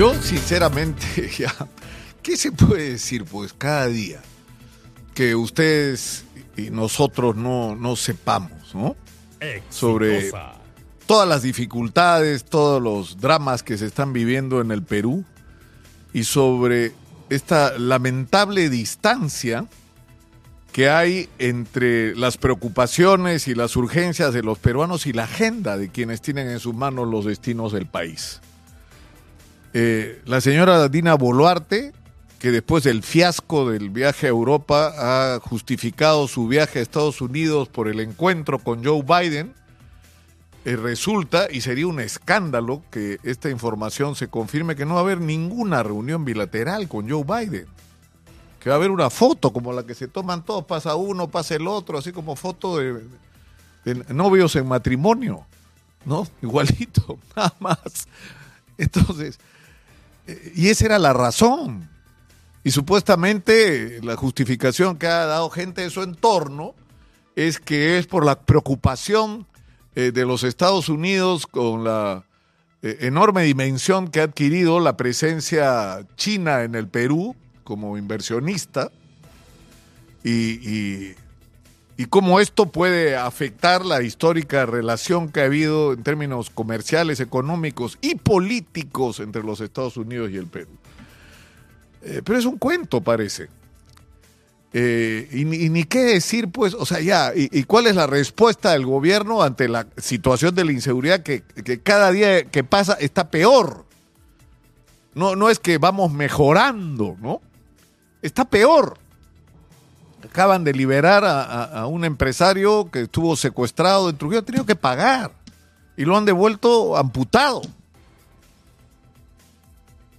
Yo, sinceramente, ya, ¿qué se puede decir? Pues cada día que ustedes y nosotros no, no sepamos, ¿no? Sobre todas las dificultades, todos los dramas que se están viviendo en el Perú y sobre esta lamentable distancia que hay entre las preocupaciones y las urgencias de los peruanos y la agenda de quienes tienen en sus manos los destinos del país. Eh, la señora Dina Boluarte, que después del fiasco del viaje a Europa ha justificado su viaje a Estados Unidos por el encuentro con Joe Biden, eh, resulta, y sería un escándalo que esta información se confirme, que no va a haber ninguna reunión bilateral con Joe Biden. Que va a haber una foto como la que se toman todos, pasa uno, pasa el otro, así como foto de, de novios en matrimonio, ¿no? Igualito, nada más. Entonces, y esa era la razón. Y supuestamente la justificación que ha dado gente de su entorno es que es por la preocupación eh, de los Estados Unidos con la eh, enorme dimensión que ha adquirido la presencia china en el Perú como inversionista y, y, cómo esto puede afectar la histórica relación que ha habido en términos comerciales, económicos y políticos entre los Estados Unidos y el Perú. Eh, pero es un cuento, parece. Eh, y, ni qué decir, pues, o sea, ya, y, cuál es la respuesta del gobierno ante la situación de la inseguridad que, cada día que pasa está peor? No, no es que vamos mejorando, ¿no? Está peor. Acaban de liberar a, un empresario que estuvo secuestrado en Trujillo, ha tenido que pagar y lo han devuelto amputado.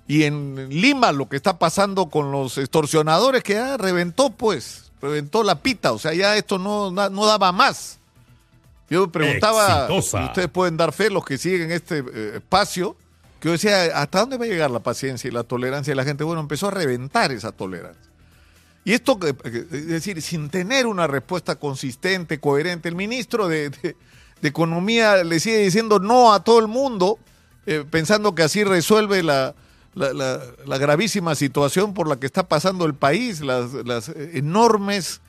Y en Lima lo que está pasando con los extorsionadores, que ya reventó pues, reventó la pita, o sea, ya esto no, no daba más. Yo preguntaba, ustedes pueden dar fe, los que siguen este eh, espacio, que yo decía, ¿hasta dónde va a llegar la paciencia y la tolerancia de la gente? Bueno, empezó a reventar esa tolerancia. Y esto, es decir, sin tener una respuesta consistente, coherente, el ministro de, Economía le sigue diciendo no a todo el mundo, eh, pensando que así resuelve la, gravísima situación por la que está pasando el país, las, enormes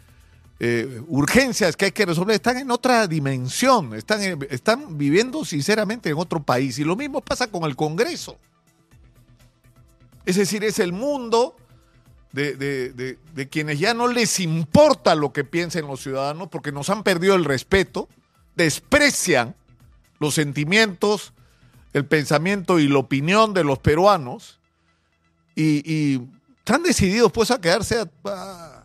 eh, urgencias que hay que resolver, están en otra dimensión, están, están viviendo sinceramente en otro país. Y lo mismo pasa con el Congreso. Es decir, es el mundo de, de, quienes ya no les importa lo que piensen los ciudadanos porque nos han perdido el respeto, desprecian los sentimientos, el pensamiento y la opinión de los peruanos y, están decididos pues a quedarse a,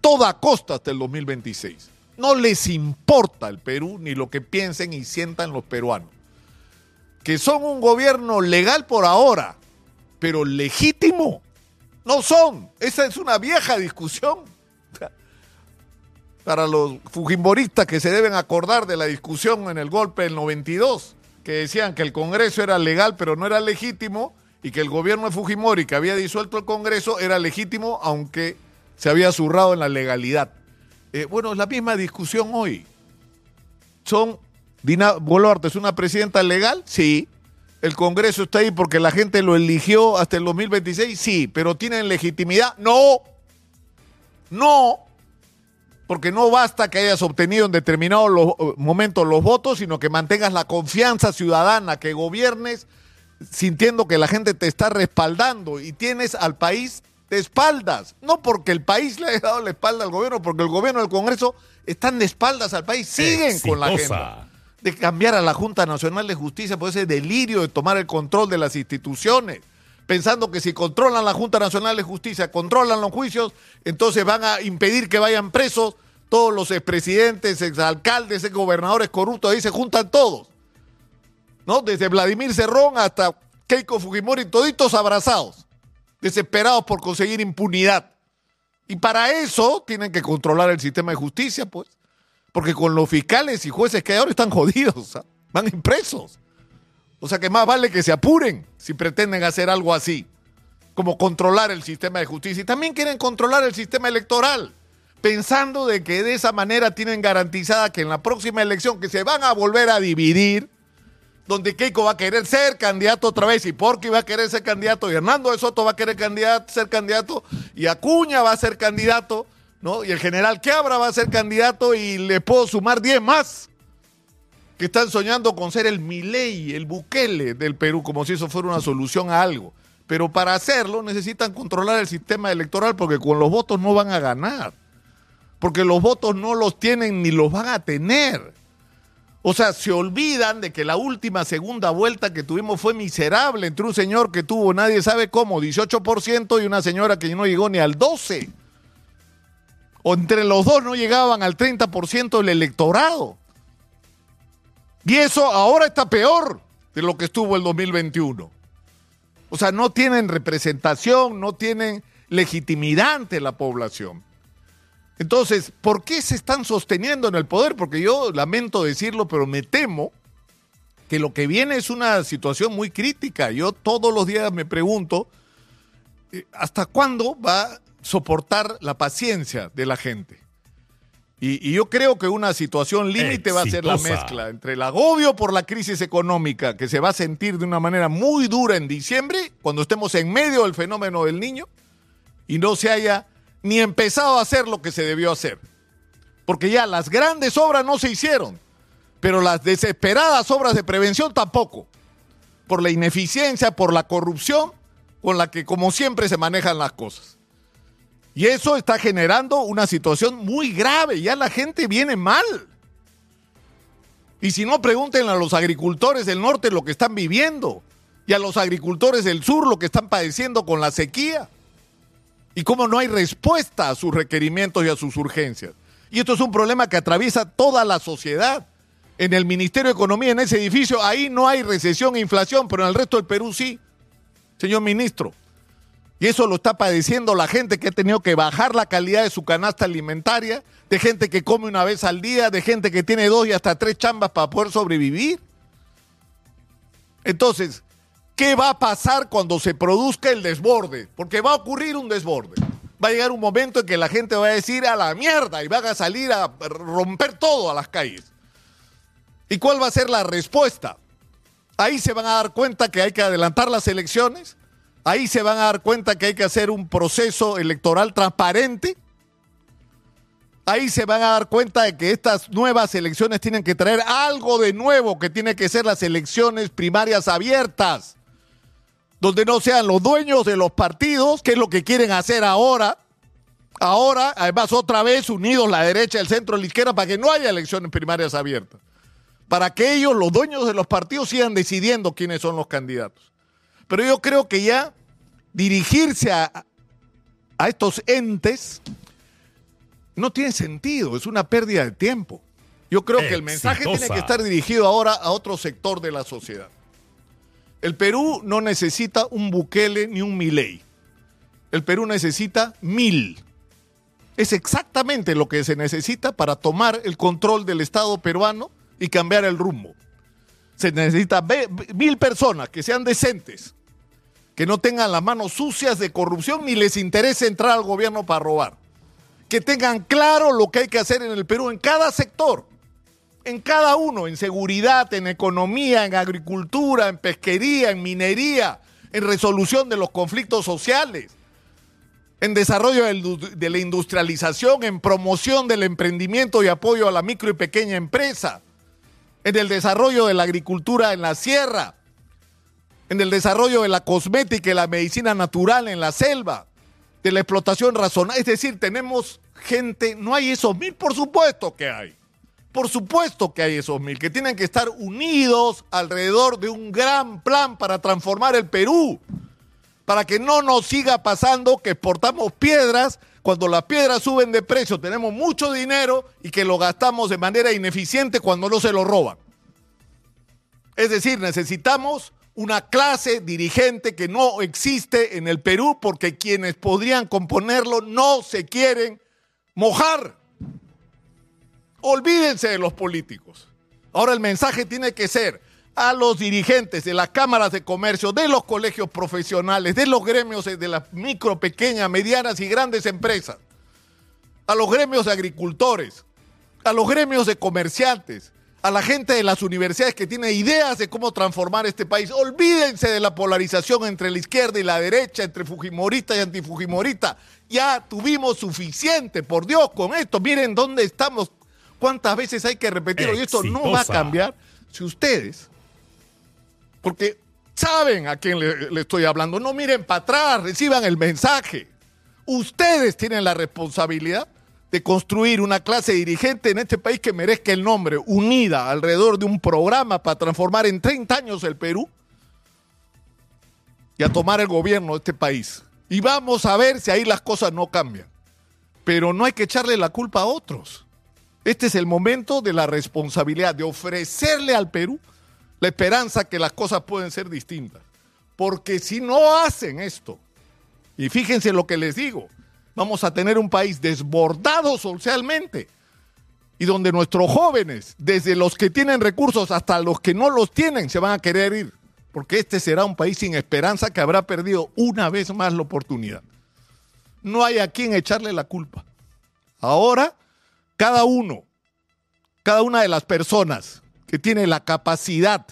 toda costa hasta el 2026. No les importa el Perú ni lo que piensen y sientan los peruanos. Que son un gobierno legal por ahora, pero legítimo no son. Esa es una vieja discusión. Para los fujimoristas que se deben acordar de la discusión en el golpe del 92, que decían que el Congreso era legal pero no era legítimo, y que el gobierno de Fujimori, que había disuelto el Congreso, era legítimo, aunque se había zurrado en la legalidad. Eh, bueno, es la misma discusión hoy. ¿Son Dina Boluarte es una presidenta legal? Sí. ¿El Congreso está ahí porque la gente lo eligió hasta el 2026? Sí. ¿Pero tienen legitimidad? No. No. Porque no basta que hayas obtenido en determinados momentos los votos, sino que mantengas la confianza ciudadana, que gobiernes sintiendo que la gente te está respaldando y tienes al país de espaldas. No porque el país le haya dado la espalda al gobierno, porque el gobierno y el Congreso están de espaldas al país, siguen con la agenda de cambiar a la Junta Nacional de Justicia por ese delirio de tomar el control de las instituciones, pensando que si controlan la Junta Nacional de Justicia, controlan los juicios, entonces van a impedir que vayan presos todos los expresidentes, exalcaldes, exgobernadores corruptos, ahí se juntan todos. ¿no? Desde Vladimir Cerrón hasta Keiko Fujimori, toditos abrazados, desesperados por conseguir impunidad. Y para eso tienen que controlar el sistema de justicia, pues. Porque con los fiscales y jueces que hay ahora están jodidos, van impresos. O sea que más vale que se apuren si pretenden hacer algo así, como controlar el sistema de justicia. Y también quieren controlar el sistema electoral, pensando de que de esa manera tienen garantizada que en la próxima elección que se van a volver a dividir, donde Keiko va a querer ser candidato otra vez y Porky va a querer ser candidato y Hernando de Soto va a querer ser candidato y Acuña va a ser candidato, ¿no? Y el general Quebra va a ser candidato y le puedo sumar 10 más que están soñando con ser el Milei, el Bukele del Perú, como si eso fuera una solución a algo. Pero para hacerlo necesitan controlar el sistema electoral porque con los votos no van a ganar. Porque los votos no los tienen ni los van a tener. O sea, se olvidan de que la última segunda vuelta que tuvimos fue miserable entre un señor que tuvo, nadie sabe cómo, 18% y una señora que no llegó ni al 12%. O entre los dos no llegaban al 30% del electorado. Y eso ahora está peor de lo que estuvo el 2021. O sea, no tienen representación, no tienen legitimidad ante la población. Entonces, ¿por qué se están sosteniendo en el poder? Porque yo lamento decirlo, pero me temo que lo que viene es una situación muy crítica. Yo todos los días me pregunto, eh, ¿hasta cuándo va soportar la paciencia de la gente? Y, yo creo que una situación límite va a ser la mezcla entre el agobio por la crisis económica que se va a sentir de una manera muy dura en diciembre, cuando estemos en medio del fenómeno del niño, y no se haya ni empezado a hacer lo que se debió hacer. Porque ya las grandes obras no se hicieron, pero las desesperadas obras de prevención tampoco. Por la ineficiencia, por la corrupción con la que como siempre se manejan las cosas. Y eso está generando una situación muy grave. Ya la gente viene mal. Y si no, pregúntenle a los agricultores del norte lo que están viviendo. Y a los agricultores del sur lo que están padeciendo con la sequía. Y cómo no hay respuesta a sus requerimientos y a sus urgencias. Y esto es un problema que atraviesa toda la sociedad. En el Ministerio de Economía, en ese edificio, ahí no hay recesión e inflación, pero en el resto del Perú sí. Señor ministro, y eso lo está padeciendo la gente que ha tenido que bajar la calidad de su canasta alimentaria, de gente que come una vez al día, de gente que tiene dos y hasta tres chambas para poder sobrevivir. Entonces, ¿qué va a pasar cuando se produzca el desborde? Porque va a ocurrir un desborde. Va a llegar un momento en que la gente va a decir a la mierda y van a salir a romper todo a las calles. ¿Y cuál va a ser la respuesta? Ahí se van a dar cuenta que hay que adelantar las elecciones Ahí se van a dar cuenta que hay que hacer un proceso electoral transparente. Ahí se van a dar cuenta de que estas nuevas elecciones tienen que traer algo de nuevo, que tiene que ser las elecciones primarias abiertas, donde no sean los dueños de los partidos, que es lo que quieren hacer ahora. Ahora, además, otra vez unidos la derecha, el centro la izquierda, para que no haya elecciones primarias abiertas. Para que ellos, los dueños de los partidos, sigan decidiendo quiénes son los candidatos. Pero yo creo que ya dirigirse a, estos entes no tiene sentido, es una pérdida de tiempo. Yo creo que el mensaje tiene que estar dirigido ahora a otro sector de la sociedad. El Perú no necesita un Bukele ni un Milei. El Perú necesita mil. Es exactamente lo que se necesita para tomar el control del Estado peruano y cambiar el rumbo. Se necesita mil personas que sean decentes, que no tengan las manos sucias de corrupción ni les interese entrar al gobierno para robar. Que tengan claro lo que hay que hacer en el Perú en cada sector, en cada uno, en seguridad, en economía, en agricultura, en pesquería, en minería, en resolución de los conflictos sociales, en desarrollo de la industrialización, en promoción del emprendimiento y apoyo a la micro y pequeña empresa, en el desarrollo de la agricultura en la sierra, en el desarrollo de la cosmética y la medicina natural en la selva, de la explotación razonable. Es decir, tenemos gente, no hay esos mil, por supuesto que hay. Por supuesto que hay esos mil, que tienen que estar unidos alrededor de un gran plan para transformar el Perú, para que no nos siga pasando que exportamos piedras, cuando las piedras suben de precio tenemos mucho dinero y que lo gastamos de manera ineficiente cuando no se lo roban. Es decir, necesitamos una clase dirigente que no existe en el Perú porque quienes podrían componerlo no se quieren mojar. Olvídense de los políticos. Ahora el mensaje tiene que ser a los dirigentes de las cámaras de comercio, de los colegios profesionales, de los gremios de las micro, pequeñas, medianas y grandes empresas, a los gremios de agricultores, a los gremios de comerciantes, a la gente de las universidades que tiene ideas de cómo transformar este país. Olvídense de la polarización entre la izquierda y la derecha, entre Fujimorita y antifujimorita. Ya tuvimos suficiente, por Dios, con esto. Miren dónde estamos, cuántas veces hay que repetirlo. Y esto no va a cambiar si ustedes, porque saben a quién le, le estoy hablando, no miren para atrás, reciban el mensaje. Ustedes tienen la responsabilidad de construir una clase dirigente en este país que merezca el nombre, unida alrededor de un programa para transformar en 30 años el Perú y a tomar el gobierno de este país. Y vamos a ver si ahí las cosas no cambian. Pero no hay que echarle la culpa a otros. Este es el momento de la responsabilidad, de ofrecerle al Perú la esperanza que las cosas pueden ser distintas. Porque si no hacen esto, y fíjense lo que les digo, vamos a tener un país desbordado socialmente y donde nuestros jóvenes, desde los que tienen recursos hasta los que no los tienen, se van a querer ir, porque este será un país sin esperanza que habrá perdido una vez más la oportunidad. No hay a quien echarle la culpa. Ahora, cada uno, cada una de las personas que tiene la capacidad,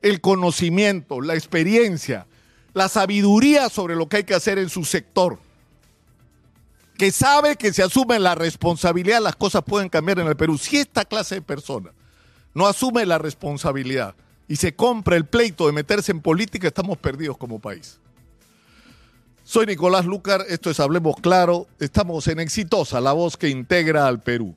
el conocimiento, la experiencia, la sabiduría sobre lo que hay que hacer en su sector, que sabe que se asume la responsabilidad, las cosas pueden cambiar en el Perú. Si esta clase de personas no asume la responsabilidad y se compra el pleito de meterse en política, estamos perdidos como país. Soy Nicolás Lucar, esto es Hablemos Claro, estamos en Exitosa, la voz que integra al Perú.